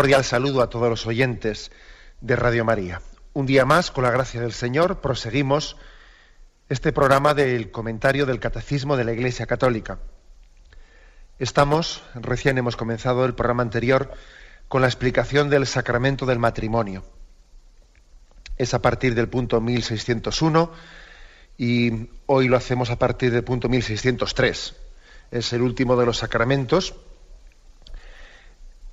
Cordial saludo a todos los oyentes de Radio María. Un día más, con la gracia del Señor, proseguimos este programa del comentario del Catecismo de la Iglesia Católica. Estamos, recién hemos comenzado el programa anterior, con la explicación del sacramento del matrimonio. Es a partir del punto 1601 y hoy lo hacemos a partir del punto 1603. Es el último de los sacramentos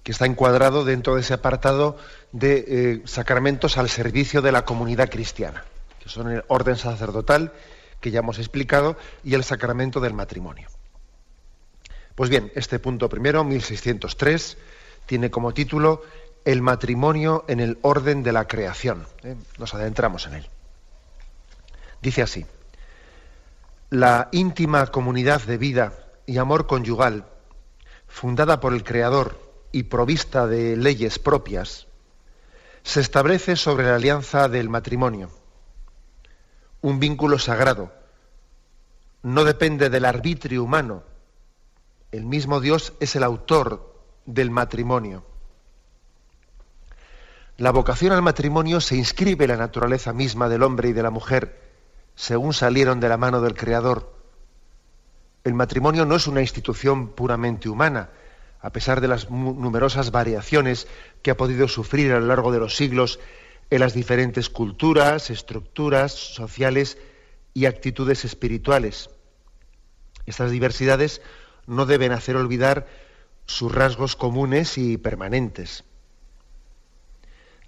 que está encuadrado dentro de ese apartado de eh, sacramentos al servicio de la comunidad cristiana, que son el orden sacerdotal, que ya hemos explicado, y el sacramento del matrimonio. Pues bien, este punto primero, 1603, tiene como título El matrimonio en el orden de la creación. ¿eh? Nos adentramos en él. Dice así, la íntima comunidad de vida y amor conyugal, fundada por el Creador, y provista de leyes propias, se establece sobre la alianza del matrimonio, un vínculo sagrado, no depende del arbitrio humano, el mismo Dios es el autor del matrimonio. La vocación al matrimonio se inscribe en la naturaleza misma del hombre y de la mujer, según salieron de la mano del Creador. El matrimonio no es una institución puramente humana, a pesar de las numerosas variaciones que ha podido sufrir a lo largo de los siglos en las diferentes culturas, estructuras sociales y actitudes espirituales. Estas diversidades no deben hacer olvidar sus rasgos comunes y permanentes.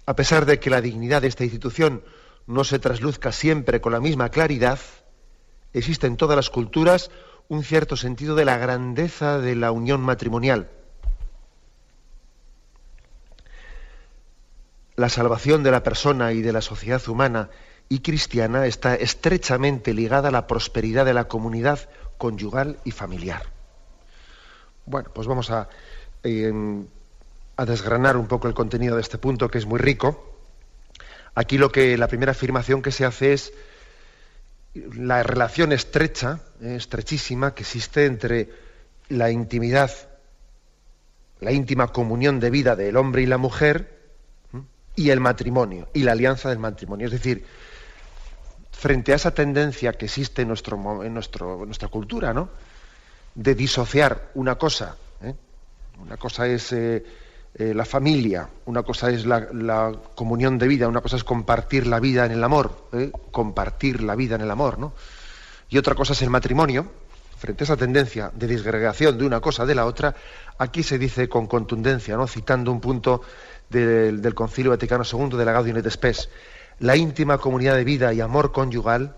A pesar de que la dignidad de esta institución no se trasluzca siempre con la misma claridad, existe en todas las culturas un cierto sentido de la grandeza de la unión matrimonial la salvación de la persona y de la sociedad humana y cristiana está estrechamente ligada a la prosperidad de la comunidad conyugal y familiar. Bueno, pues vamos a, a desgranar un poco el contenido de este punto, que es muy rico. Aquí lo que la primera afirmación que se hace es la relación estrecha, eh, estrechísima, que existe entre la intimidad, la íntima comunión de vida del hombre y la mujer, y el matrimonio, y la alianza del matrimonio. Es decir, frente a esa tendencia que existe en, nuestro, en, nuestro, nuestra cultura, ¿no? De disociar una cosa, ¿eh? una cosa es eh, eh, la familia, una cosa es la, la, comunión de vida, una cosa es compartir la vida en el amor, compartir la vida en el amor, ¿no? Y otra cosa es el matrimonio. Frente a esa tendencia de disgregación de una cosa de la otra, aquí se dice con contundencia, ¿no? citando un punto del, Concilio Vaticano II de la Gaudium et Spes, la íntima comunidad de vida y amor conyugal,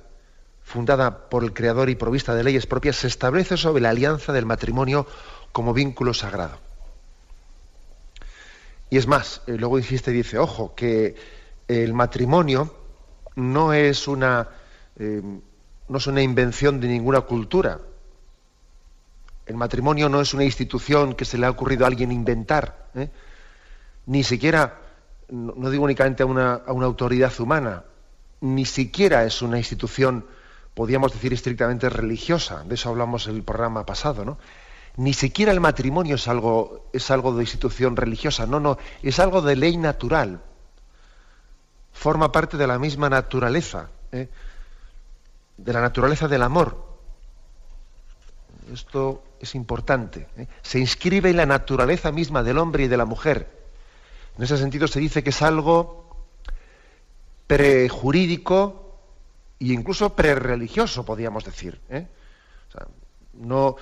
fundada por el Creador y provista de leyes propias, se establece sobre la alianza del matrimonio como vínculo sagrado. Y es más, eh, luego insiste y dice, ojo, que el matrimonio no es una, eh, no es una invención de ninguna cultura. El matrimonio no es una institución que se le ha ocurrido a alguien inventar. ¿eh? Ni siquiera, no digo únicamente a una, autoridad humana, ni siquiera es una institución, podríamos decir, estrictamente religiosa, de eso hablamos en el programa pasado, ¿no? Ni siquiera el matrimonio es algo, de institución religiosa, no, no, es algo de ley natural. Forma parte de la misma naturaleza, ¿eh? de la naturaleza del amor. Esto es importante. ¿eh? Se inscribe en la naturaleza misma del hombre y de la mujer. En ese sentido se dice que es algo prejurídico e incluso prereligioso, podríamos decir. ¿eh? no,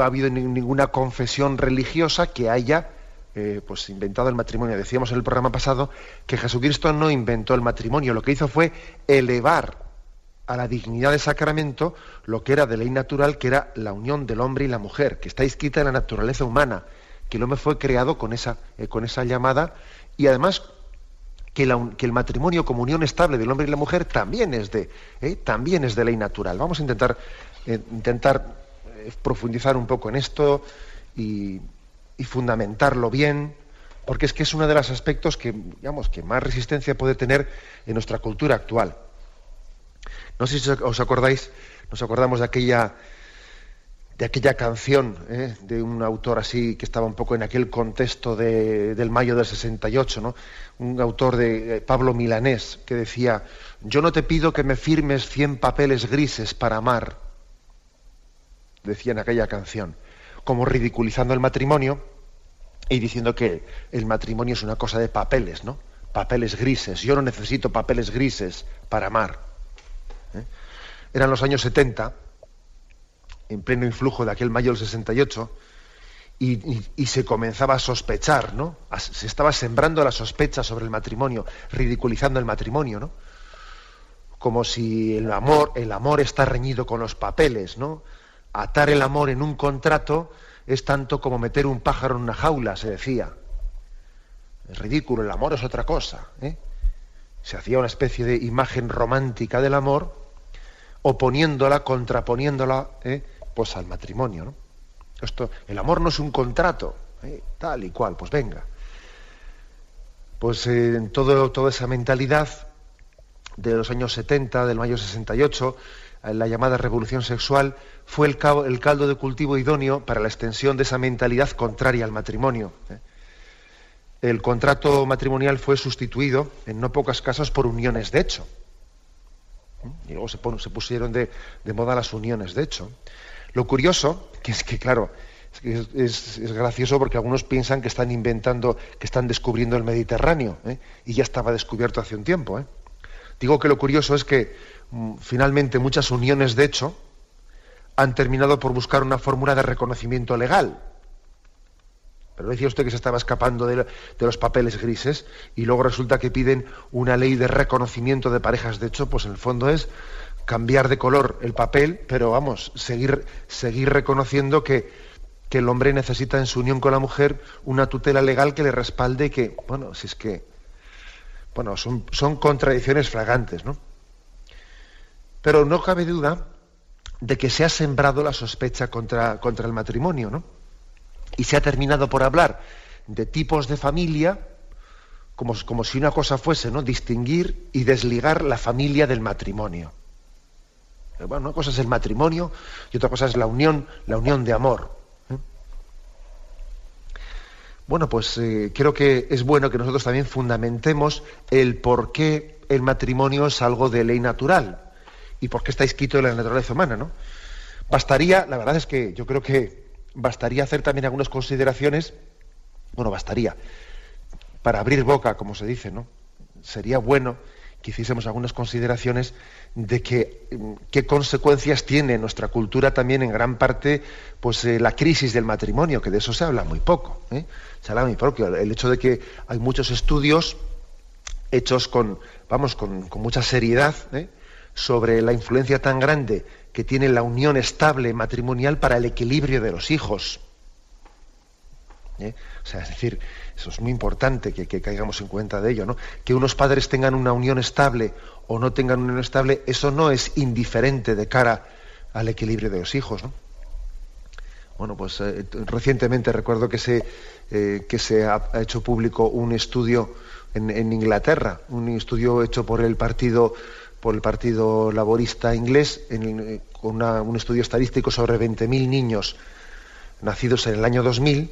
ha habido ninguna confesión religiosa que haya eh, pues inventado el matrimonio. Decíamos en el programa pasado que Jesucristo no inventó el matrimonio, lo que hizo fue elevar a la dignidad de sacramento lo que era de ley natural, que era la unión del hombre y la mujer, que está inscrita en la naturaleza humana, que el hombre fue creado con esa, eh, con esa llamada y además que, el matrimonio como unión estable del hombre y la mujer también es de, eh, también es de ley natural. Vamos a intentar, intentar profundizar un poco en esto y, y fundamentarlo bien, porque es que es uno de los aspectos que, digamos, que más resistencia puede tener en nuestra cultura actual. No sé si os acordáis, nos acordamos de aquella, de aquella canción ¿eh? de un autor así que estaba un poco en aquel contexto del mayo del 68, ¿no? un autor de Pablo Milanés que decía, yo no te pido que me firmes cien papeles grises para amar, decía en aquella canción como ridiculizando el matrimonio y diciendo que el matrimonio es una cosa de papeles, ¿no? Papeles grises. Yo no necesito papeles grises para amar. ¿eh? Eran los años 70, en pleno influjo de aquel mayo del 68, y, se comenzaba a sospechar, ¿no? Se estaba sembrando la sospecha sobre el matrimonio, ridiculizando el matrimonio, ¿no? Como si el amor, el amor está reñido con los papeles, ¿no? atar el amor en un contrato es tanto como meter un pájaro en una jaula, se decía. Es ridículo, el amor es otra cosa. ¿eh? Se hacía una especie de imagen romántica del amor, oponiéndola, contraponiéndola ¿eh? Pues al matrimonio. ¿no? Esto, el amor no es un contrato, ¿eh? tal y cual, pues venga. Pues en todo, toda esa mentalidad de los años 70, del mayo 68, la llamada revolución sexual, fue el, caldo de cultivo idóneo para la extensión de esa mentalidad contraria al matrimonio. ¿eh? El contrato matrimonial fue sustituido, en no pocos casos, por uniones de hecho. ¿eh? Y luego se, pusieron de, moda las uniones de hecho. Lo curioso, que es que, claro, es, gracioso porque algunos piensan que están inventando, que están descubriendo el Mediterráneo, ¿eh? y ya estaba descubierto hace un tiempo. Digo que lo curioso es que Mm, finalmente muchas uniones de hecho han terminado por buscar una fórmula de reconocimiento legal. Pero decía usted que se estaba escapando de, los papeles grises y luego resulta que piden una ley de reconocimiento de parejas de hecho, pues en el fondo es cambiar de color el papel, pero vamos, seguir, seguir reconociendo que, que el hombre necesita en su unión con la mujer una tutela legal que le respalde que, bueno, si es que, bueno, son, son contradicciones fragantes, ¿no? Pero no cabe duda de que se ha sembrado la sospecha contra, contra el matrimonio, ¿no? Y se ha terminado por hablar de tipos de familia, como, como, si una cosa fuese, ¿no? Distinguir y desligar la familia del matrimonio. Bueno, una cosa es el matrimonio y otra cosa es la unión, la unión de amor. ¿eh? Bueno, pues eh, creo que es bueno que nosotros también fundamentemos el por qué el matrimonio es algo de ley natural y porque está escrito en la naturaleza humana, ¿no? Bastaría, la verdad es que yo creo que bastaría hacer también algunas consideraciones, bueno, bastaría, para abrir boca, como se dice, ¿no? Sería bueno que hiciésemos algunas consideraciones de mm, qué consecuencias tiene nuestra cultura también en gran parte pues eh, la crisis del matrimonio, que de eso se habla muy poco. ¿eh? Se habla muy poco. El hecho de que hay muchos estudios hechos con, vamos, con, mucha seriedad, ¿eh? sobre la influencia tan grande que tiene la unión estable matrimonial para el equilibrio de los hijos. O sea, es decir, eso es muy importante que, caigamos en cuenta de ello, ¿no? Que unos padres tengan una unión estable o no tengan una unión estable, eso no es indiferente de cara al equilibrio de los hijos, ¿no? Bueno, pues eh, recientemente recuerdo que se, eh, que se ha, hecho público un estudio en, en Inglaterra, un estudio hecho por el partido por el Partido Laborista inglés en, con un estudio estadístico sobre 20.000 niños nacidos en el año 2000,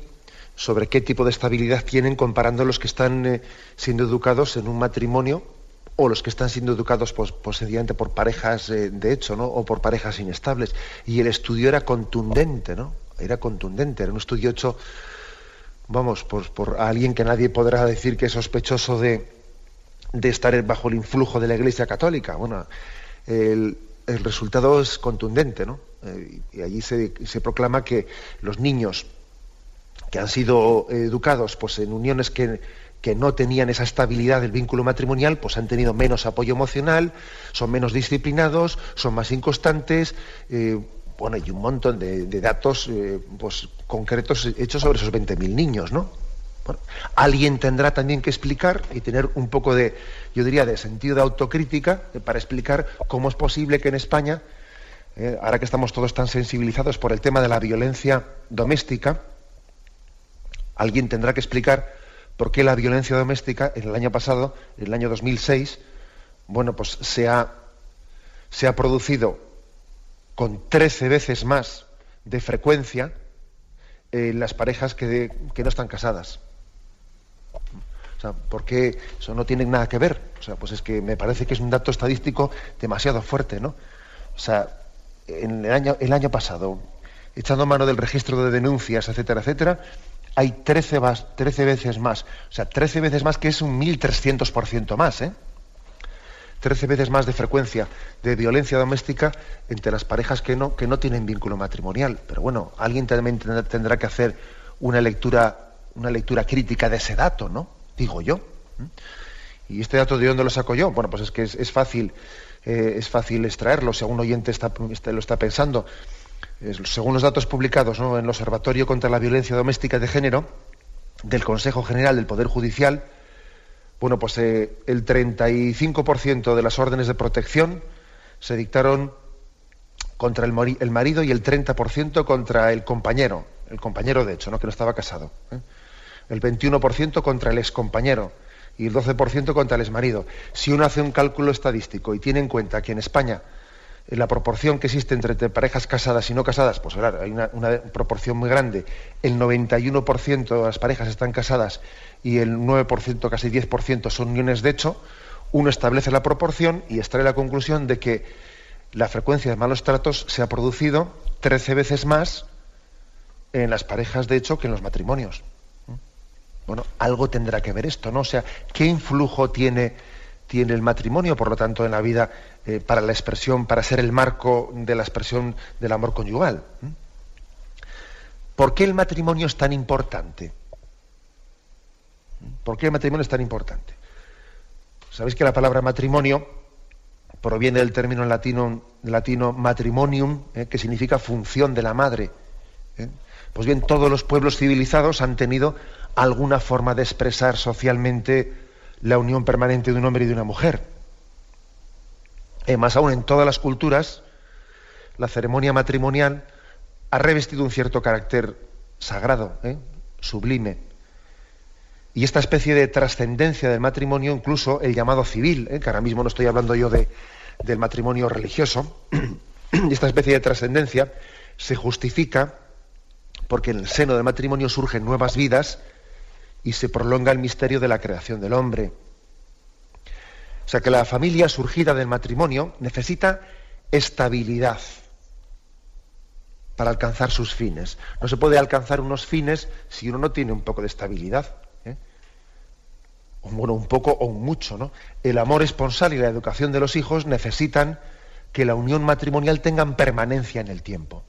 sobre qué tipo de estabilidad tienen comparando los que están eh, siendo educados en un matrimonio o los que están siendo educados pues, posiblemente por parejas eh, de hecho, ¿no? O por parejas inestables. Y el estudio era contundente, ¿no? Era contundente, era un estudio hecho, vamos, por, por alguien que nadie podrá decir que es sospechoso de, de estar bajo el influjo de la Iglesia Católica. Bueno, el, resultado es contundente, ¿no? Eh, y allí se, proclama que los niños que han sido educados pues, en uniones que, que no tenían esa estabilidad del vínculo matrimonial, pues han tenido menos apoyo emocional, son menos disciplinados, son más inconstantes, eh, bueno, hay un montón de, datos eh, pues, concretos hechos sobre esos 20.000 niños, ¿no? alguien tendrá también que explicar y tener un poco de, yo diría, de sentido de autocrítica eh, para explicar cómo es posible que en España, ahora que estamos todos tan sensibilizados por el tema de la violencia doméstica, alguien tendrá que explicar por qué la violencia doméstica en el año pasado, en el año 2006, bueno, pues se ha, se ha producido con 13 veces más de frecuencia en las parejas que, no están casadas. O sea, ¿por qué eso no tiene nada que ver? O sea, pues es que me parece que es un dato estadístico demasiado fuerte, ¿no? O sea, en el año, el año pasado, echando mano del registro de denuncias, etcétera, etcétera, hay 13, 13 veces más. O sea, 13 veces más que es un 1.300% más, ¿eh? 13 veces más de frecuencia de violencia doméstica entre las parejas que no, que no tienen vínculo matrimonial. Pero bueno, alguien también tendrá que hacer una lectura, una lectura crítica de ese dato, ¿no? Digo yo. ¿Y este dato de dónde lo saco yo? Bueno, pues es que es, fácil, eh, es fácil extraerlo, si algún oyente lo está pensando según los datos publicados en el Observatorio contra la Violencia Doméstica de Género del Consejo General del Poder Judicial, bueno, pues eh, el 35% de las órdenes de protección se dictaron contra el, marido y el 30% contra el compañero, el compañero de hecho, ¿no? que no estaba casado. ¿eh? El 21% contra el excompañero y el 12% contra el exmarido. Si uno hace un cálculo estadístico y tiene en cuenta que en España la proporción que existe entre parejas casadas y no casadas, pues claro, hay una, proporción muy grande. El 91% de las parejas están casadas y el 9%, casi 10% son uniones de hecho. Uno establece la proporción y extrae la conclusión de que la frecuencia de malos tratos se ha producido 13 veces más en las parejas de hecho que en los matrimonios. Bueno, algo tendrá que ver esto, ¿no? O sea, ¿qué influjo tiene, tiene el matrimonio, por lo tanto, en la vida eh, para la expresión, para ser el marco de la expresión del amor conyugal. ¿Por qué el matrimonio es tan importante? ¿Por qué el matrimonio es tan importante? Sabéis que la palabra matrimonio proviene del término latino, latino matrimonium, eh, que significa función de la madre. ¿eh? Pues bien, todos los pueblos civilizados han tenido alguna forma de expresar socialmente la unión permanente de un hombre y de una mujer. Eh, más aún en todas las culturas, la ceremonia matrimonial ha revestido un cierto carácter sagrado, ¿eh? sublime. Y esta especie de trascendencia del matrimonio, incluso el llamado civil, ¿eh? que ahora mismo no estoy hablando yo de, del matrimonio religioso, y esta especie de trascendencia se justifica porque en el seno del matrimonio surgen nuevas vidas y se prolonga el misterio de la creación del hombre. O sea que la familia surgida del matrimonio necesita estabilidad para alcanzar sus fines. No se puede alcanzar unos fines si uno no tiene un poco de estabilidad. ¿eh? bueno, un poco o un mucho, ¿no? El amor esponsal y la educación de los hijos necesitan que la unión matrimonial tengan permanencia en el tiempo.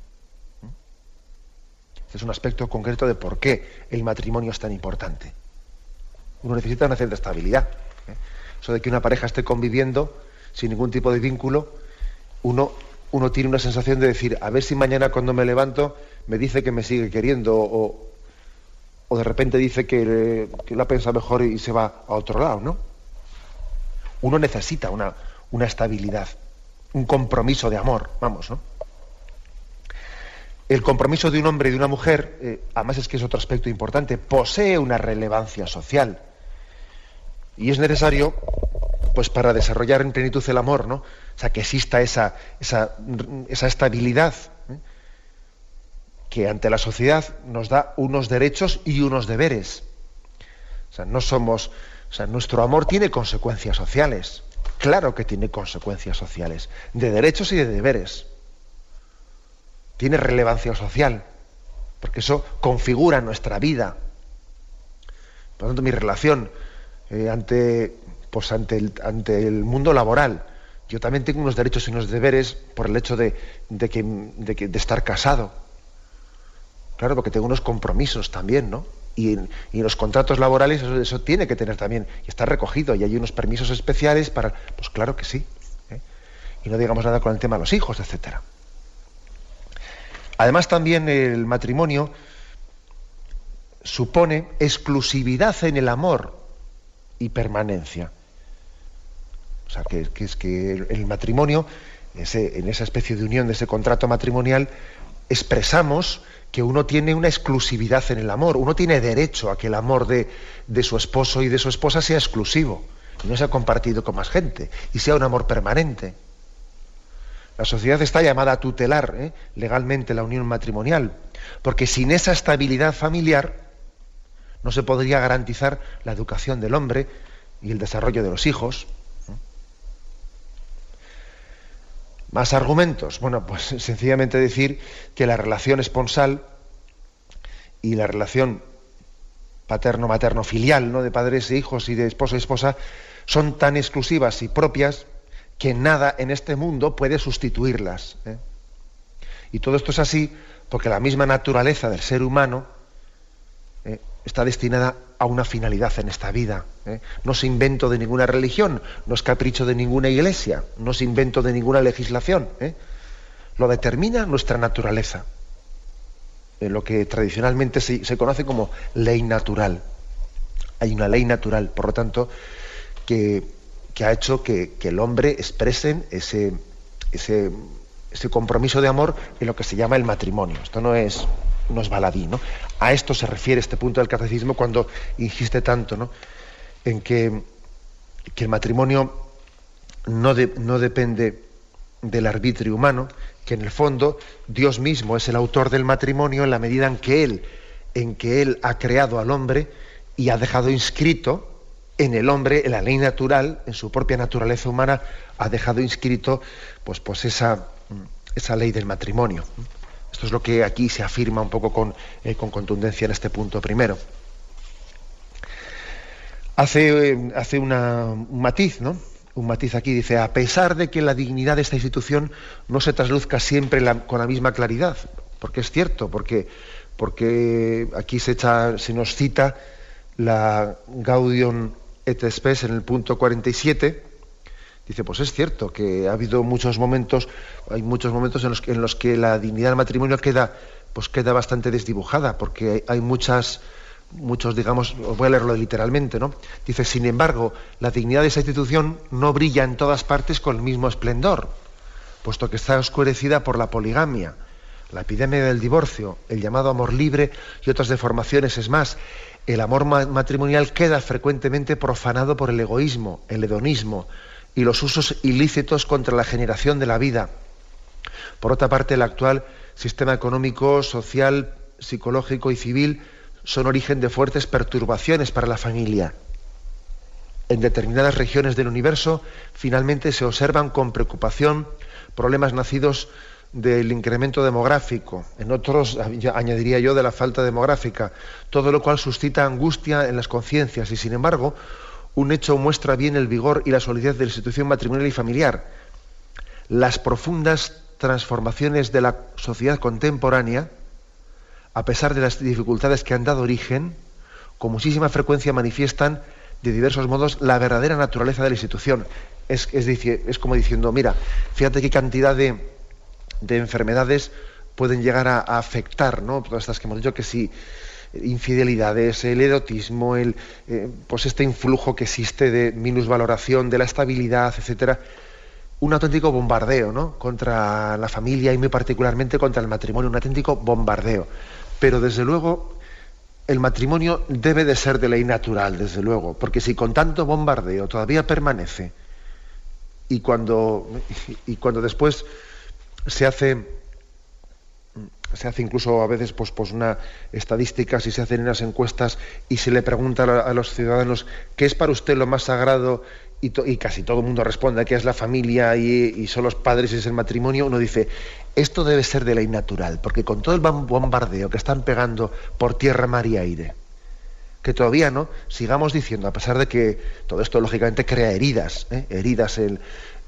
Es un aspecto concreto de por qué el matrimonio es tan importante. Uno necesita una cierta estabilidad. ¿eh? eso de que una pareja esté conviviendo sin ningún tipo de vínculo, uno, uno tiene una sensación de decir, a ver si mañana cuando me levanto me dice que me sigue queriendo o, de repente dice que, que lo ha pensado mejor y se va a otro lado, ¿no? Uno necesita una, una estabilidad, un compromiso de amor, vamos, ¿no? El compromiso de un hombre y de una mujer, eh, además es que es otro aspecto importante, posee una relevancia social. Y es necesario, pues para desarrollar en plenitud el amor, ¿no? O sea, que exista esa, esa, estabilidad ¿eh? que ante la sociedad nos da unos derechos y unos deberes. O sea, no somos, o sea, nuestro amor tiene consecuencias sociales. Claro que tiene consecuencias sociales, de derechos y de deberes. Tiene relevancia social, porque eso configura nuestra vida. Por lo tanto, mi relación eh, ante, pues ante, el, ante el mundo laboral. Yo también tengo unos derechos y unos deberes por el hecho de, que, de, estar casado. Claro, porque tengo unos compromisos también, ¿no? Y en, los contratos laborales eso, tiene que tener también, y está recogido, y hay unos permisos especiales para. Pues claro que sí. ¿eh? Y no digamos nada con el tema de los hijos, etcétera. Además, también el matrimonio supone exclusividad en el amor y permanencia. O sea, que, es que el, matrimonio, en esa especie de unión, de ese contrato matrimonial, expresamos que uno tiene una exclusividad en el amor, uno tiene derecho a que el amor de, su esposo y de su esposa sea exclusivo, y no sea compartido con más gente, y sea un amor permanente. La sociedad está llamada a tutelar ¿eh? legalmente la unión matrimonial, porque sin esa estabilidad familiar, no se podría garantizar la educación del hombre y el desarrollo de los hijos. Más argumentos. Bueno, pues sencillamente decir que la relación esponsal y la relación paterno-materno-filial, ¿no? de padres e hijos y de esposo y esposa, son tan exclusivas y propias que nada en este mundo puede sustituirlas. ¿eh? Y todo esto es así porque la misma naturaleza del ser humano ¿eh? está destinada a una finalidad en esta vida. ¿eh? No es invento de ninguna religión, no es capricho de ninguna iglesia, no es invento de ninguna legislación. Lo determina nuestra naturaleza, lo que tradicionalmente se, conoce como ley natural. Hay una ley natural, por lo tanto, que, ha hecho que, el hombre exprese ese, ese, compromiso de amor en lo que se llama el matrimonio. Esto no es no es baladí. ¿no? A esto se refiere este punto del catecismo cuando insiste tanto ¿no? en que, que, el matrimonio no, no depende del arbitrio humano, que en el fondo Dios mismo es el autor del matrimonio en la medida en que Él, en que Él ha creado al hombre y ha dejado inscrito en el hombre, en la ley natural, en su propia naturaleza humana, ha dejado inscrito pues, pues esa, esa ley del matrimonio. Esto es lo que aquí se afirma un poco con, eh, contundencia en este punto primero. Hace, eh, hace un matiz, ¿no? Un matiz aquí dice, a pesar de que la dignidad de esta institución no se trasluzca siempre con la misma claridad, porque es cierto, porque, porque aquí se, echa, se nos cita la Gaudium et Spes en el punto 47, dice, pues es cierto que ha habido muchos momentos, hay muchos momentos en los que, la dignidad del matrimonio queda, pues queda bastante desdibujada, porque hay, muchas, muchos, digamos, voy a leerlo literalmente, ¿no? Dice, sin embargo, la dignidad de esa institución no brilla en todas partes con el mismo esplendor, puesto que está oscurecida por la poligamia, la epidemia del divorcio, el llamado amor libre y otras deformaciones. Es más, el amor matrimonial queda frecuentemente profanado por el egoísmo, el hedonismo, y los usos ilícitos contra la generación de la vida. Por otra parte, el actual sistema económico, social, psicológico y civil son origen de fuertes perturbaciones para la familia. En determinadas regiones del universo, finalmente se observan con preocupación problemas nacidos del incremento demográfico, en otros, añadiría yo, de la falta demográfica, todo lo cual suscita angustia en las conciencias y, sin embargo, un hecho muestra bien el vigor y la solidez de la institución matrimonial y familiar. Las profundas transformaciones de la sociedad contemporánea, a pesar de las dificultades que han dado origen, con muchísima frecuencia manifiestan de diversos modos la verdadera naturaleza de la institución. Es, es, como diciendo, mira, fíjate qué cantidad de, enfermedades pueden llegar a, afectar, ¿no? Todas estas que hemos dicho que si infidelidades, el erotismo, el, eh, pues este influjo que existe de minusvaloración de la estabilidad, etcétera, un auténtico bombardeo ¿no? contra la familia y muy particularmente contra el matrimonio, un auténtico bombardeo. Pero desde luego el matrimonio debe de ser de ley natural, desde luego, porque si con tanto bombardeo todavía permanece y cuando, y cuando después se hace se hace incluso a veces pues, pues una estadística, si se hacen unas encuestas y se le pregunta a, los ciudadanos qué es para usted lo más sagrado y, casi todo el mundo responde que es la familia y, son los padres y es el matrimonio, uno dice, esto debe ser de ley natural, porque con todo el bombardeo que están pegando por tierra, mar y aire que todavía no sigamos diciendo, a pesar de que todo esto lógicamente crea heridas, ¿eh? heridas en,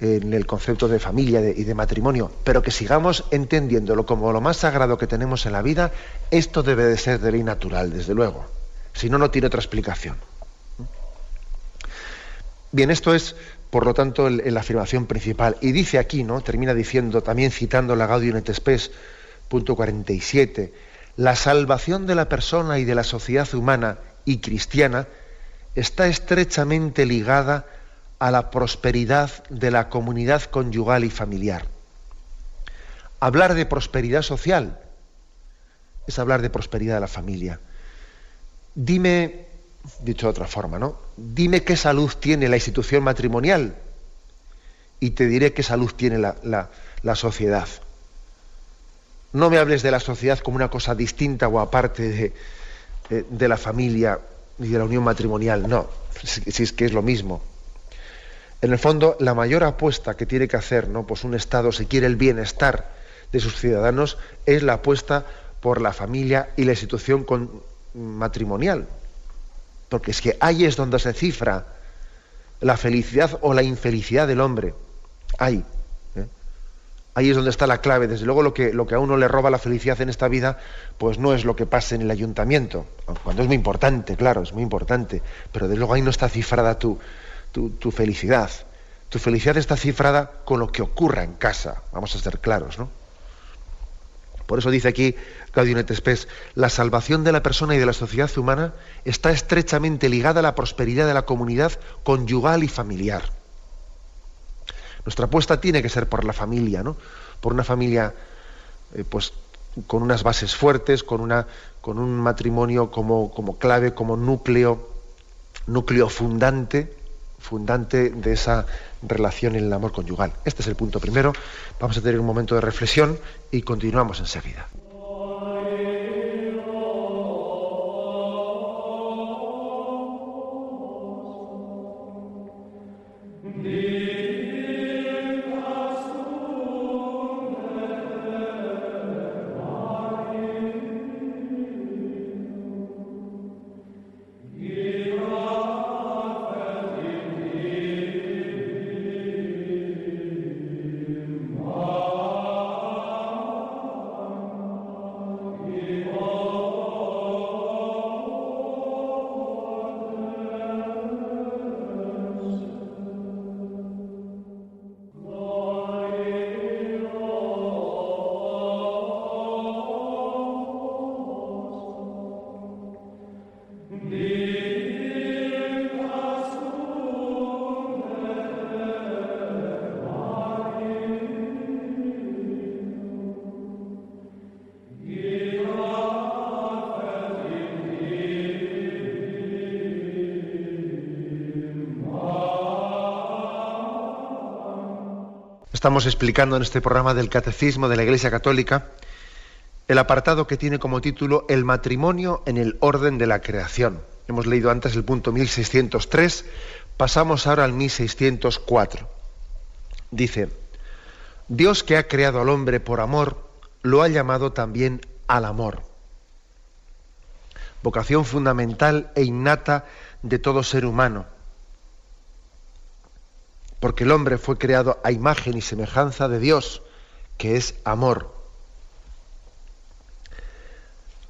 el concepto de familia y de matrimonio, pero que sigamos entendiéndolo como lo más sagrado que tenemos en la vida, esto debe de ser de ley natural, desde luego. Si no, no tiene otra explicación. Bien, esto es, por lo tanto, la afirmación principal. Y dice aquí, ¿no? Termina diciendo, también citando la Gaudium et Spes, punto 47, la salvación de la persona y de la sociedad humana y cristiana está estrechamente ligada la prosperidad de la comunidad conyugal y familiar. Hablar de prosperidad social es hablar de prosperidad de la familia. Dime, dicho de otra forma, ¿no? Dime qué salud tiene la institución matrimonial y te diré qué salud tiene la, sociedad. No me hables de la sociedad como una cosa distinta o aparte de, eh, de la familia y de la unión matrimonial, no, si, es que es lo mismo. En el fondo, la mayor apuesta que tiene que hacer ¿no? pues un Estado, si quiere el bienestar de sus ciudadanos, es la apuesta por la familia y la institución matrimonial. Porque es que ahí es donde se cifra la felicidad o la infelicidad del hombre. Ahí. Ahí es donde está la clave. Desde luego lo que, lo que a uno le roba la felicidad en esta vida, pues no es lo que pasa en el ayuntamiento, cuando es muy importante, claro, es muy importante, pero desde luego ahí no está cifrada tu, tu, felicidad. Tu felicidad está cifrada con lo que ocurra en casa, vamos a ser claros, ¿no? Por eso dice aquí Claudio Netespes, la salvación de la persona y de la sociedad humana está estrechamente ligada a la prosperidad de la comunidad conyugal y familiar. Nuestra apuesta tiene que ser por la familia, ¿no? Por una familia, eh, pues, con unas bases fuertes, con, una, con un matrimonio como, como clave, como núcleo, núcleo fundante, fundante de esa relación en el amor conyugal. Este es el punto primero. Vamos a tener un momento de reflexión y continuamos enseguida. Estamos explicando en este programa del Catecismo de la Iglesia Católica el apartado que tiene como título El matrimonio en el orden de la creación. Hemos leído antes el punto 1603, pasamos ahora al 1604. Dice, Dios que ha creado al hombre por amor, lo ha llamado también al amor. Vocación fundamental e innata de todo ser humano porque el hombre fue creado a imagen y semejanza de Dios, que es amor.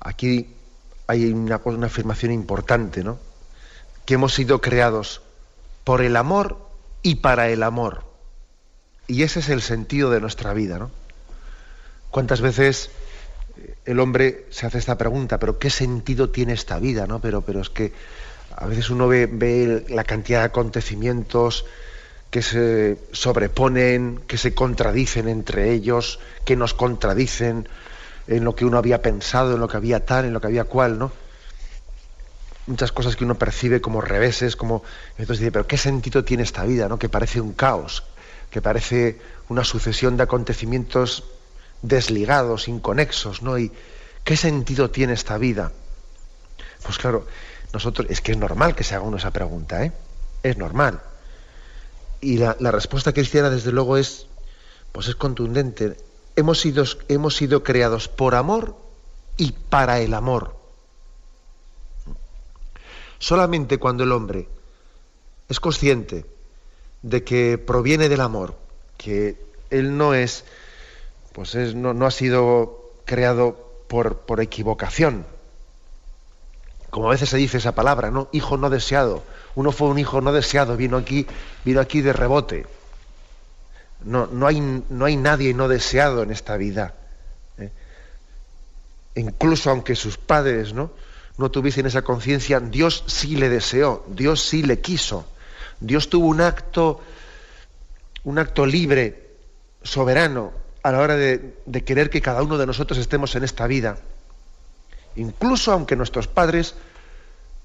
Aquí hay una, afirmación importante, ¿no? Que hemos sido creados por el amor y para el amor. Y ese es el sentido de nuestra vida, ¿no? ¿Cuántas veces el hombre se hace esta pregunta, pero qué sentido tiene esta vida, ¿no? Pero, pero es que a veces uno ve la cantidad de acontecimientos, que se sobreponen, que se contradicen entre ellos, que nos contradicen en lo que uno había pensado, en lo que había tal, en lo que había cual, ¿no? Muchas cosas que uno percibe como reveses, como entonces dice, pero qué sentido tiene esta vida, ¿no? Que parece un caos, que parece una sucesión de acontecimientos desligados, inconexos, ¿no? Y qué sentido tiene esta vida. Pues claro, nosotros es que es normal que se haga uno esa pregunta, ¿eh? Es normal. Y la, respuesta cristiana, desde luego, es, pues es contundente. Hemos sido, hemos sido creados por amor y para el amor. Solamente cuando el hombre es consciente de que proviene del amor, que él no es, pues no, no, ha sido creado por, por equivocación, como a veces se dice esa palabra, ¿no? Hijo no deseado. Uno fue un hijo no deseado, vino aquí, vino aquí de rebote. No, no, hay, no hay nadie no deseado en esta vida. ¿eh? Incluso aunque sus padres ¿no? no tuviesen esa conciencia, Dios sí le deseó, Dios sí le quiso. Dios tuvo un acto, un acto libre, soberano, a la hora de, de querer que cada uno de nosotros estemos en esta vida incluso aunque nuestros padres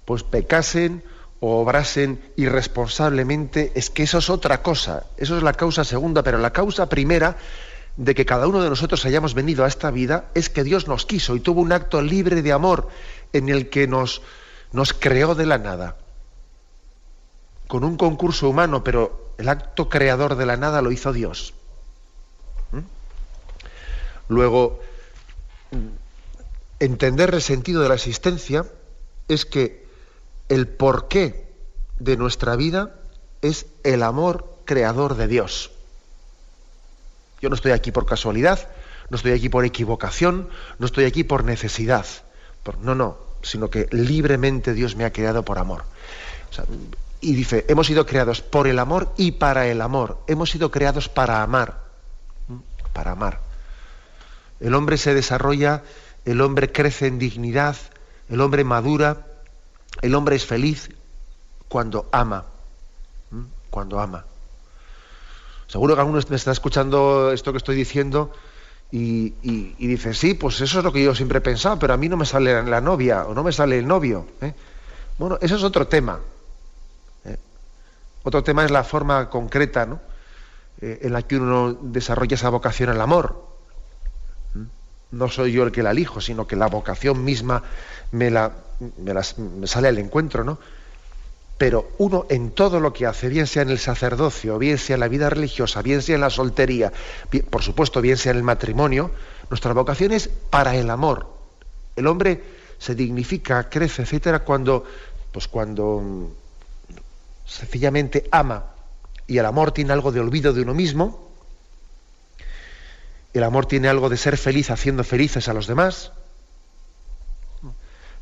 pues pecasen o obrasen irresponsablemente, es que eso es otra cosa, eso es la causa segunda, pero la causa primera de que cada uno de nosotros hayamos venido a esta vida es que Dios nos quiso y tuvo un acto libre de amor en el que nos, nos creó de la nada, con un concurso humano, pero el acto creador de la nada lo hizo Dios. ¿Mm? Luego, entender el sentido de la existencia es que el porqué de nuestra vida es el amor creador de Dios. Yo no estoy aquí por casualidad, no estoy aquí por equivocación, no estoy aquí por necesidad. no, no, sino que libremente Dios me ha creado por amor. y dice, hemos sido creados por el amor y para el amor. Hemos sido creados para amar. Para amar. El hombre se desarrolla el hombre crece en dignidad, el hombre madura, el hombre es feliz cuando ama. Cuando ama. Seguro que alguno me está escuchando esto que estoy diciendo y, dice, sí, pues eso es lo que yo siempre he pensado, pero a mí no me sale la novia o no me sale el novio. ¿eh? Bueno, eso es otro tema. ¿eh? Otro tema es la forma concreta. Eh, en la que uno desarrolla esa vocación al amor no soy yo el que la elijo, sino que la vocación misma me, la, me, sale al encuentro, ¿no? Pero uno en todo lo que hace, bien sea en el sacerdocio, bien sea en la vida religiosa, bien sea en la soltería, por supuesto, bien sea en el matrimonio, nuestra vocación es para el amor. El hombre se dignifica, crece, etcétera, cuando, pues cuando mm, sencillamente ama y el amor tiene algo de olvido de uno mismo, el amor tiene algo de ser feliz haciendo felices a los demás.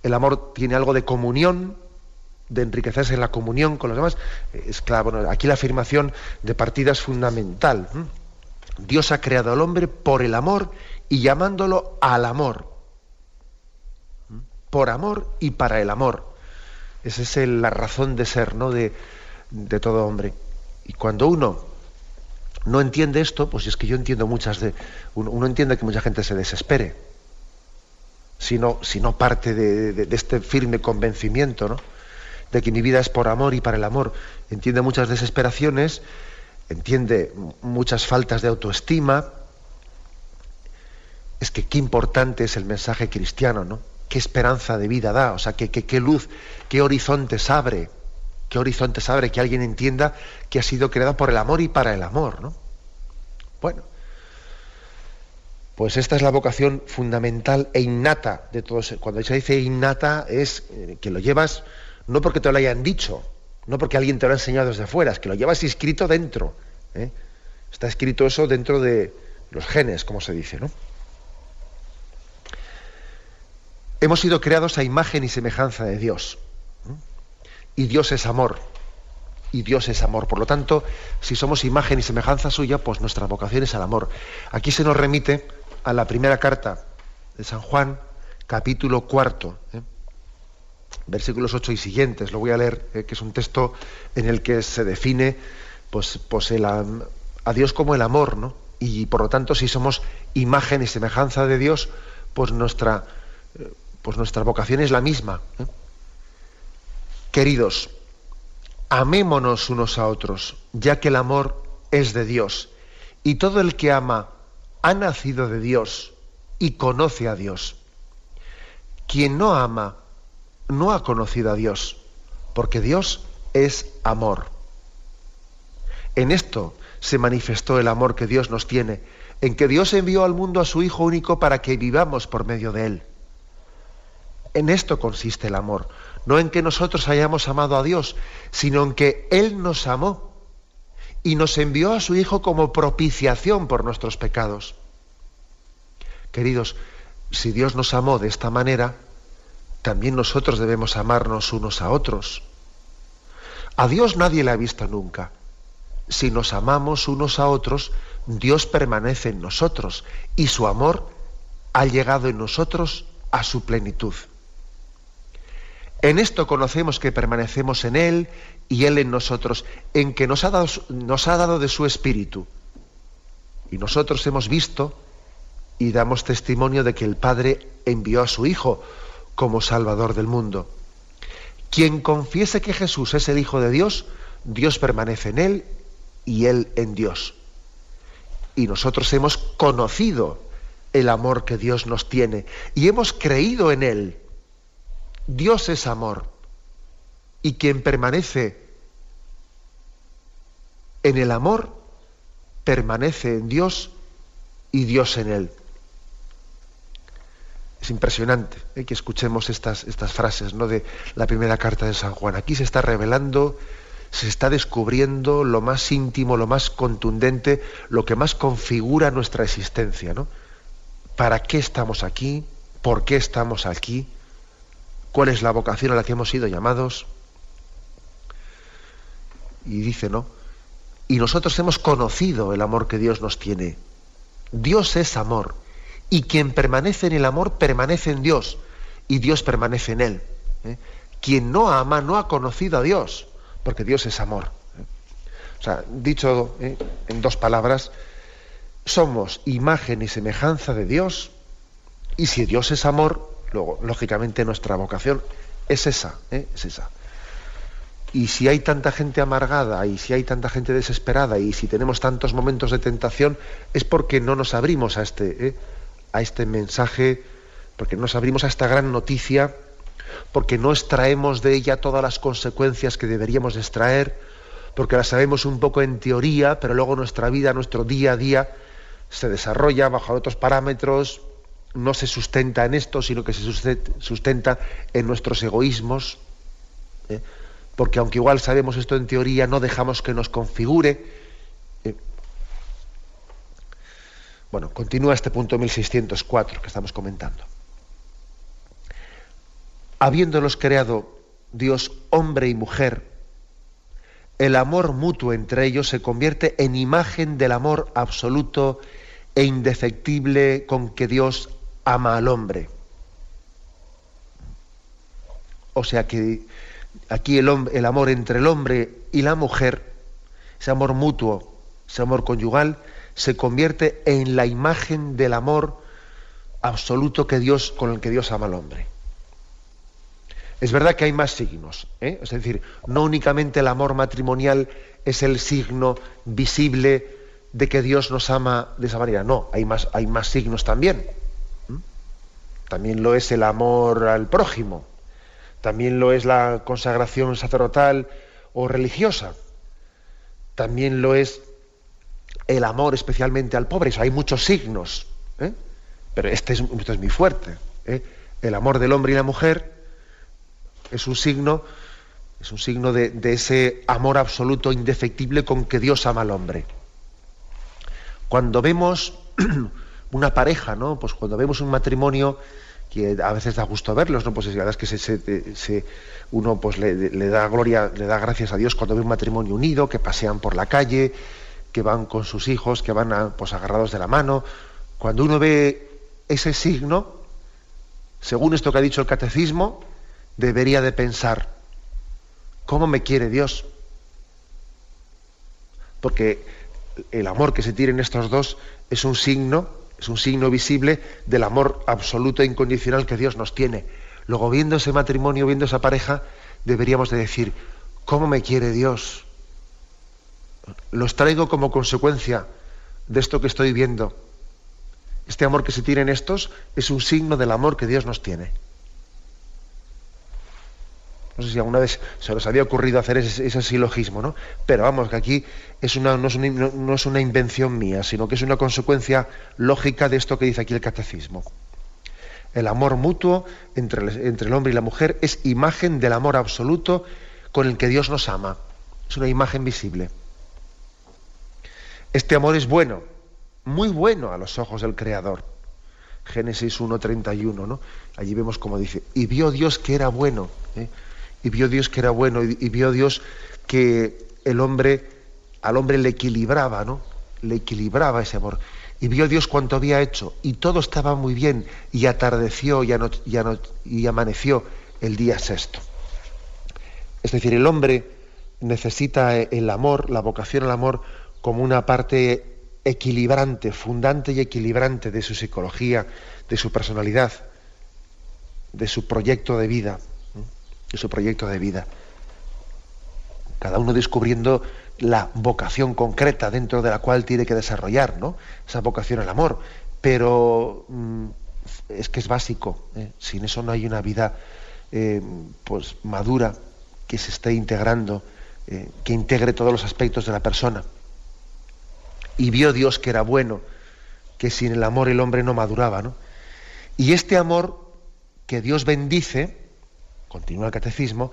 El amor tiene algo de comunión, de enriquecerse en la comunión con los demás. Es claro, aquí la afirmación de partida es fundamental. Dios ha creado al hombre por el amor y llamándolo al amor. Por amor y para el amor. Esa es la razón de ser ¿no? de, de todo hombre. Y cuando uno no entiende esto, pues es que yo entiendo muchas de. Uno, entiende que mucha gente se desespere. Si no, si no parte de, este firme convencimiento, ¿no? De que mi vida es por amor y para el amor. Entiende muchas desesperaciones, entiende muchas faltas de autoestima. Es que qué importante es el mensaje cristiano, ¿no? Qué esperanza de vida da, o sea, qué, qué, luz, qué horizontes abre qué horizontes abre que alguien entienda que ha sido creado por el amor y para el amor, ¿no? Bueno, pues esta es la vocación fundamental e innata de todos. Cuando se dice innata es eh, que lo llevas no porque te lo hayan dicho, no porque alguien te lo ha enseñado desde fuera, es que lo llevas escrito dentro. ¿eh? Está escrito eso dentro de los genes, como se dice, ¿no? Hemos sido creados a imagen y semejanza de Dios y Dios es amor. Y Dios es amor. Por lo tanto, si somos imagen y semejanza suya, pues nuestra vocación es al amor. Aquí se nos remite a la primera carta de San Juan, capítulo cuarto, ¿eh? versículos 8 y siguientes. Lo voy a leer, ¿eh? que es un texto en el que se define pues, pues a Dios como el amor, ¿no? Y por lo tanto, si somos imagen y semejanza de Dios, pues nuestra, eh, pues nuestra vocación es la misma. Queridos, amémonos unos a otros, ya que el amor es de Dios, y todo el que ama ha nacido de Dios y conoce a Dios. Quien no ama no ha conocido a Dios, porque Dios es amor. En esto se manifestó el amor que Dios nos tiene, en que Dios envió al mundo a su Hijo único para que vivamos por medio de Él. En esto consiste el amor, no en que nosotros hayamos amado a Dios, sino en que Él nos amó y nos envió a su Hijo como propiciación por nuestros pecados. Queridos, si Dios nos amó de esta manera, también nosotros debemos amarnos unos a otros. A Dios nadie le ha visto nunca. Si nos amamos unos a otros, Dios permanece en nosotros y su amor ha llegado en nosotros a su plenitud. En esto conocemos que permanecemos en Él y Él en nosotros, en que nos ha dado, nos ha dado de su Espíritu. Y nosotros hemos visto y damos testimonio de que el Padre envió a su Hijo como Salvador del mundo. Quien confiese que Jesús es el Hijo de Dios, Dios permanece en Él y Él en Dios. Y nosotros hemos conocido el amor que Dios nos tiene y hemos creído en Él. Dios es amor y quien permanece en el amor, permanece en Dios y Dios en Él. Es impresionante ¿eh? que escuchemos estas, estas frases ¿no? de la primera carta de San Juan. Aquí se está revelando, se está descubriendo lo más íntimo, lo más contundente, lo que más configura nuestra existencia. ¿no? ¿Para qué estamos aquí? ¿Por qué estamos aquí? ¿Cuál es la vocación a la que hemos sido llamados? Y dice, ¿no? Y nosotros hemos conocido el amor que Dios nos tiene. Dios es amor y quien permanece en el amor permanece en Dios y Dios permanece en él. ¿eh? Quien no ama no ha conocido a Dios, porque Dios es amor. ¿eh? O sea, dicho ¿eh? en dos palabras, somos imagen y semejanza de Dios y si Dios es amor, luego, lógicamente nuestra vocación es esa, es esa. Y si hay tanta gente amargada y si hay tanta gente desesperada y si tenemos tantos momentos de tentación, es porque no nos abrimos a este, a este mensaje, porque nos abrimos a esta gran noticia, porque no extraemos de ella todas las consecuencias que deberíamos extraer, porque la sabemos un poco en teoría, pero luego nuestra vida, nuestro día a día, se desarrolla bajo otros parámetros, no se sustenta en esto, sino que se sustenta en nuestros egoísmos, ¿eh? Porque aunque igual sabemos esto en teoría, no dejamos que nos configure Bueno, continúa este punto 1604 que estamos comentando. Habiéndolos creado Dios hombre y mujer, el amor mutuo entre ellos se convierte en imagen del amor absoluto e indefectible con que Dios ama al hombre. O sea que aquí el, amor entre el hombre y la mujer, ese amor mutuo, ese amor conyugal, se convierte en la imagen del amor absoluto que Dios, con el que Dios ama al hombre. Es verdad que hay más signos, ¿eh? es decir, no únicamente el amor matrimonial es el signo visible de que Dios nos ama de esa manera, no, hay más, hay más signos también. También lo es el amor al prójimo, también lo es la consagración sacerdotal o religiosa, también lo es el amor especialmente al pobre. Eso hay muchos signos, ¿eh? pero este es, este es muy fuerte. ¿eh? El amor del hombre y la mujer es un signo, es un signo de, ese amor absoluto, indefectible con que Dios ama al hombre. Cuando vemos una pareja, ¿no? Pues cuando vemos un matrimonio que a veces da gusto verlos, ¿no? Pues es verdad que se, uno pues le, da gloria, le da gracias a Dios cuando ve un matrimonio unido, que pasean por la calle, que van con sus hijos, que van pues, agarrados de la mano. Cuando uno ve ese signo, según esto que ha dicho el catecismo, debería de pensar, ¿cómo me quiere Dios? Porque el amor que se tienen estos dos es un signo, es un signo visible del amor absoluto e incondicional que Dios nos tiene. Luego, viendo ese matrimonio, viendo esa pareja, deberíamos de decir, ¿cómo me quiere Dios? los traigo como consecuencia de esto que estoy viendo. Este amor que se tiene en estos es un signo del amor que Dios nos tiene. No sé si alguna vez se os había ocurrido hacer ese, silogismo, ¿no? Pero vamos, que aquí es una, no, es una, es una invención mía, sino que es una consecuencia lógica de esto que dice aquí el catecismo. El amor mutuo entre, entre el hombre y la mujer es imagen del amor absoluto con el que Dios nos ama. Es una imagen visible. Este amor es bueno, muy bueno a los ojos del Creador. Génesis 1.31, ¿no? Allí vemos como dice, y vio Dios que era bueno, ¿eh? Y vio Dios que era bueno, y, vio Dios que el hombre, al hombre le equilibraba, ¿no? Le equilibraba ese amor. Y vio Dios cuanto había hecho, y todo estaba muy bien, y atardeció y, y amaneció el día sexto. Es decir, el hombre necesita el amor, la vocación al amor, como una parte equilibrante, fundante y equilibrante de su psicología, de su personalidad, de su proyecto de vida, de su proyecto de vida. Cada uno descubriendo la vocación concreta dentro de la cual tiene que desarrollar, ¿no? Esa vocación al amor. Pero mm, es que es básico. ¿eh? Sin eso no hay una vida eh, pues madura que se esté integrando, eh, que integre todos los aspectos de la persona. Y vio Dios que era bueno, que sin el amor el hombre no maduraba. ¿no? Y este amor que Dios bendice, continúa el catecismo,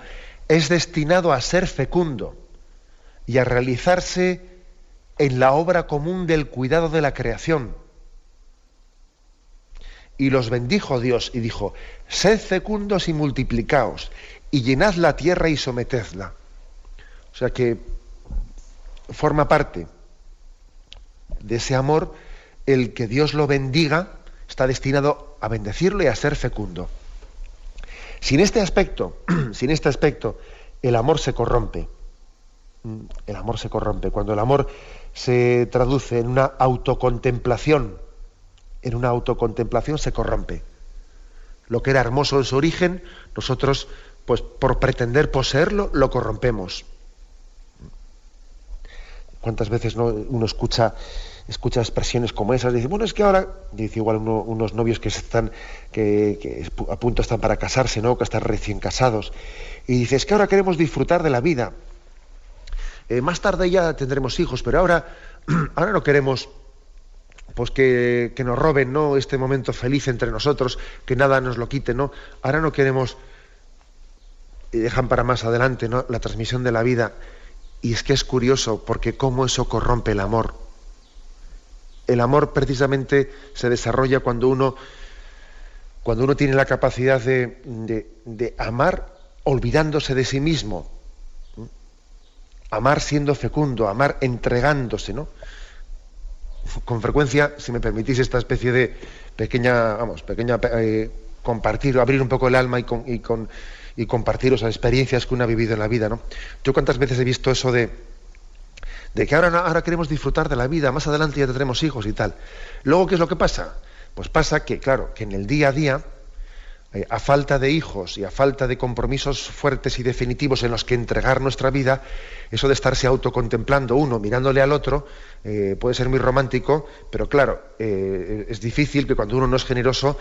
es destinado a ser fecundo y a realizarse en la obra común del cuidado de la creación. Y los bendijo Dios y dijo, sed fecundos y multiplicaos, y llenad la tierra y sometedla. O sea que forma parte de ese amor, el que Dios lo bendiga está destinado a bendecirlo y a ser fecundo. Sin este aspecto, sin este aspecto, el amor se corrompe. Mm, el amor se corrompe. Cuando el amor se traduce en una autocontemplación, en una autocontemplación se corrompe. Lo que era hermoso en su origen, nosotros, pues por pretender poseerlo, lo corrompemos. ¿Cuántas veces uno escucha escucha expresiones como esas, dice, bueno, es que ahora, dice igual unos novios que están, que, a punto están para casarse, ¿no? Que están recién casados, y dice, es que ahora queremos disfrutar de la vida. Eh, más tarde ya tendremos hijos, pero ahora, ahora no queremos pues que, que, nos roben ¿no? este momento feliz entre nosotros, que nada nos lo quite, ¿no? Ahora no queremos, y dejan para más adelante ¿no? la transmisión de la vida. Y es que es curioso, porque cómo eso corrompe el amor el amor precisamente se desarrolla cuando uno, cuando uno tiene la capacidad de, amar olvidándose de sí mismo, amar siendo fecundo, amar entregándose, ¿no? Con frecuencia, si me permitís esta especie de pequeña, vamos, pequeña eh, compartir, abrir un poco el alma y, con, y, con, y compartiros las experiencias que uno ha vivido en la vida, ¿no? Yo cuántas veces he visto eso de, de que ahora, ahora queremos disfrutar de la vida, más adelante ya tendremos hijos y tal. Luego, ¿qué es lo que pasa? Pues pasa que, claro, que en el día a día, a falta de hijos y a falta de compromisos fuertes y definitivos en los que entregar nuestra vida, eso de estarse autocontemplando uno, mirándole al otro, eh, puede ser muy romántico, pero claro, eh, es difícil que cuando uno no es generoso,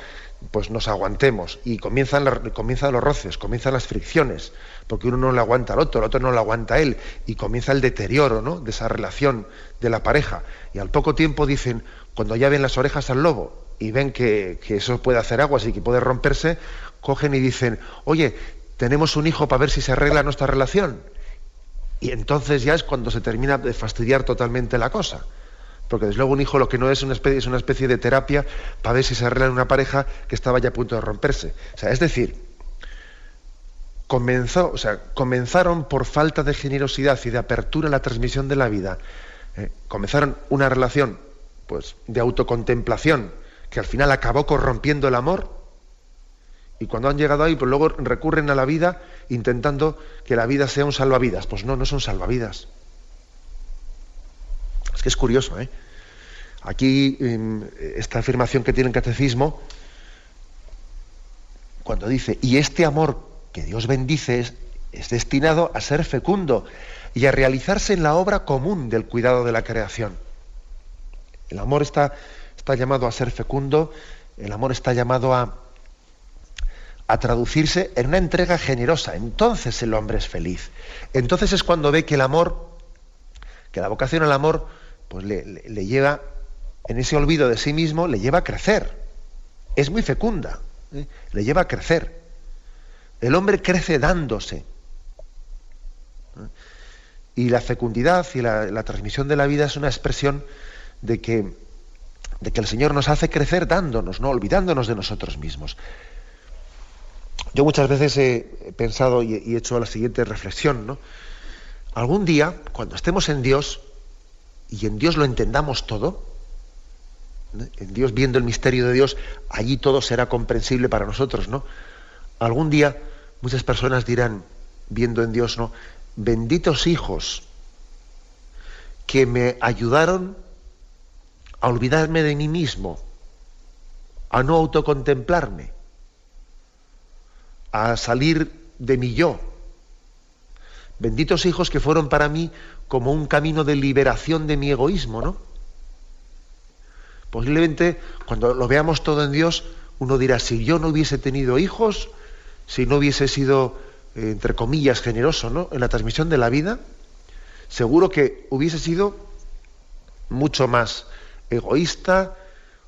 pues nos aguantemos y comienzan, comienzan los roces, comienzan las fricciones, porque uno no le aguanta al otro, el otro no le aguanta a él, y comienza el deterioro ¿no? de esa relación de la pareja. Y al poco tiempo dicen, cuando ya ven las orejas al lobo y ven que, que eso puede hacer aguas y que puede romperse, cogen y dicen, oye, tenemos un hijo para ver si se arregla nuestra relación. Y entonces ya es cuando se termina de fastidiar totalmente la cosa. Porque desde luego un hijo lo que no es una especie, es una especie de terapia para ver si se arregla en una pareja que estaba ya a punto de romperse. O sea, es decir, comenzó, o sea, comenzaron por falta de generosidad y de apertura en la transmisión de la vida. Eh, comenzaron una relación pues, de autocontemplación que al final acabó corrompiendo el amor y cuando han llegado ahí, pues luego recurren a la vida intentando que la vida sea un salvavidas. Pues no, no son salvavidas. Es que es curioso, ¿eh? Aquí, esta afirmación que tiene el catecismo, cuando dice, y este amor que Dios bendice es, es destinado a ser fecundo y a realizarse en la obra común del cuidado de la creación. El amor está, está llamado a ser fecundo, el amor está llamado a, a traducirse en una entrega generosa. Entonces el hombre es feliz. Entonces es cuando ve que el amor, que la vocación al amor, pues le, lleva, en ese olvido de sí mismo, le lleva a crecer. Es muy fecunda. ¿eh? le lleva a crecer. El hombre crece dándose. ¿eh? Y la fecundidad y la, transmisión de la vida es una expresión de que, de que el Señor nos hace crecer dándonos, no olvidándonos de nosotros mismos. Yo muchas veces he pensado y he hecho la siguiente reflexión, ¿no? Algún día, cuando estemos en Dios y en Dios lo entendamos todo, en Dios viendo el misterio de Dios, allí todo será comprensible para nosotros, ¿no? Algún día muchas personas dirán, viendo en Dios, ¿no? Benditos hijos que me ayudaron a olvidarme de mí mismo, a no autocontemplarme, a salir de mi yo. Benditos hijos que fueron para mí como un camino de liberación de mi egoísmo, ¿no? Posiblemente cuando lo veamos todo en Dios, uno dirá, si yo no hubiese tenido hijos, si no hubiese sido, eh, entre comillas, generoso ¿no? en la transmisión de la vida, seguro que hubiese sido mucho más egoísta,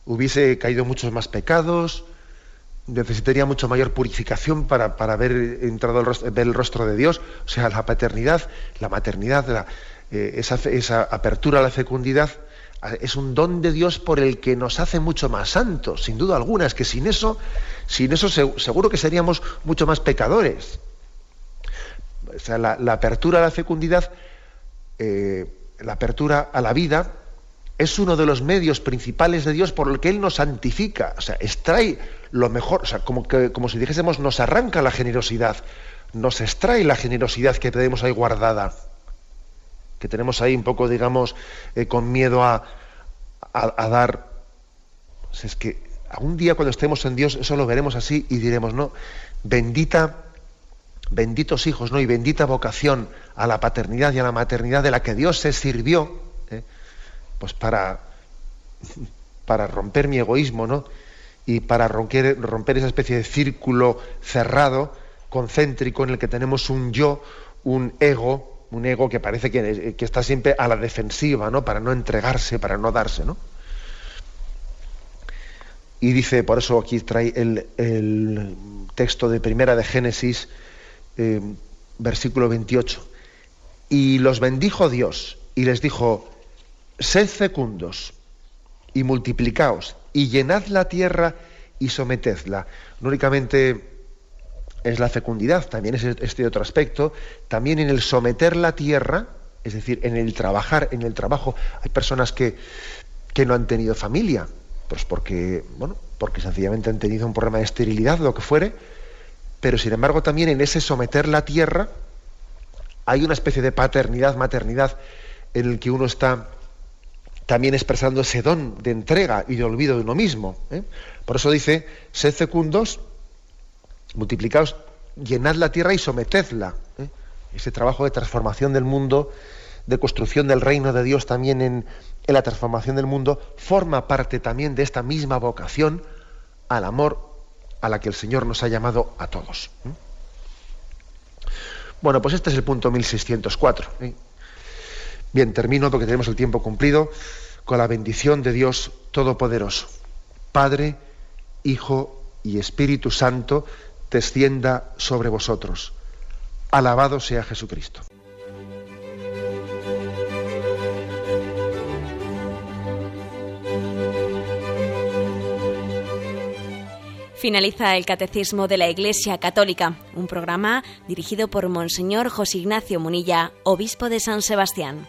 hubiese caído muchos más pecados, necesitaría mucho mayor purificación para, para ver, entrado el rostro, el rostro de Dios. O sea, la paternidad, la maternidad, eh, esa, esa apertura a la fecundidad, es un don de Dios por el que nos hace mucho más santos, sin duda alguna. Es que sin eso, sin eso seguro que seríamos mucho más pecadores. O sea, la, apertura a la fecundidad, eh, la apertura a la vida, es uno de los medios principales de Dios por el que Él nos santifica. O sea, extrae lo mejor, o sea, como, que, como si dijésemos, nos arranca la generosidad, nos extrae la generosidad que tenemos ahí guardada que tenemos ahí un poco, digamos, eh, con miedo a, dar. Pues es que un día cuando estemos en Dios, eso lo veremos así y diremos, no, bendita, benditos hijos, ¿no? Y bendita vocación a la paternidad y a la maternidad de la que Dios se sirvió. Pues para, para romper mi egoísmo, ¿no? Y para romper, romper esa especie de círculo cerrado, concéntrico, en el que tenemos un yo, un ego, un ego que parece que, está siempre a la defensiva, ¿no? Para no entregarse, para no darse, ¿no? Y dice, por eso aquí trae el, texto de primera de Génesis, eh, versículo 28. Y los bendijo Dios y les dijo, sed fecundos y multiplicaos y llenad la tierra y sometedla. No únicamente es la fecundidad, también es este otro aspecto, también en el someter la tierra, es decir, en el trabajar, en el trabajo, hay personas que, que no han tenido familia, pues porque, bueno, porque sencillamente han tenido un problema de esterilidad, lo que fuere, pero sin embargo también en ese someter la tierra hay una especie de paternidad, maternidad, en el que uno está también expresando ese don de entrega y de olvido de uno mismo. ¿eh? Por eso dice, sed fecundos multiplicaos, llenad la tierra y sometedla. ¿eh? Ese trabajo de transformación del mundo, de construcción del reino de Dios también en, la transformación del mundo, forma parte también de esta misma vocación al amor a la que el Señor nos ha llamado a todos. ¿eh? Bueno, pues este es el punto 1604. Bien, termino porque tenemos el tiempo cumplido con la bendición de Dios Todopoderoso, Padre, Hijo y Espíritu Santo, descienda sobre vosotros. Alabado sea Jesucristo. Finaliza el Catecismo de la Iglesia Católica, un programa dirigido por Monseñor José Ignacio Munilla, obispo de San Sebastián.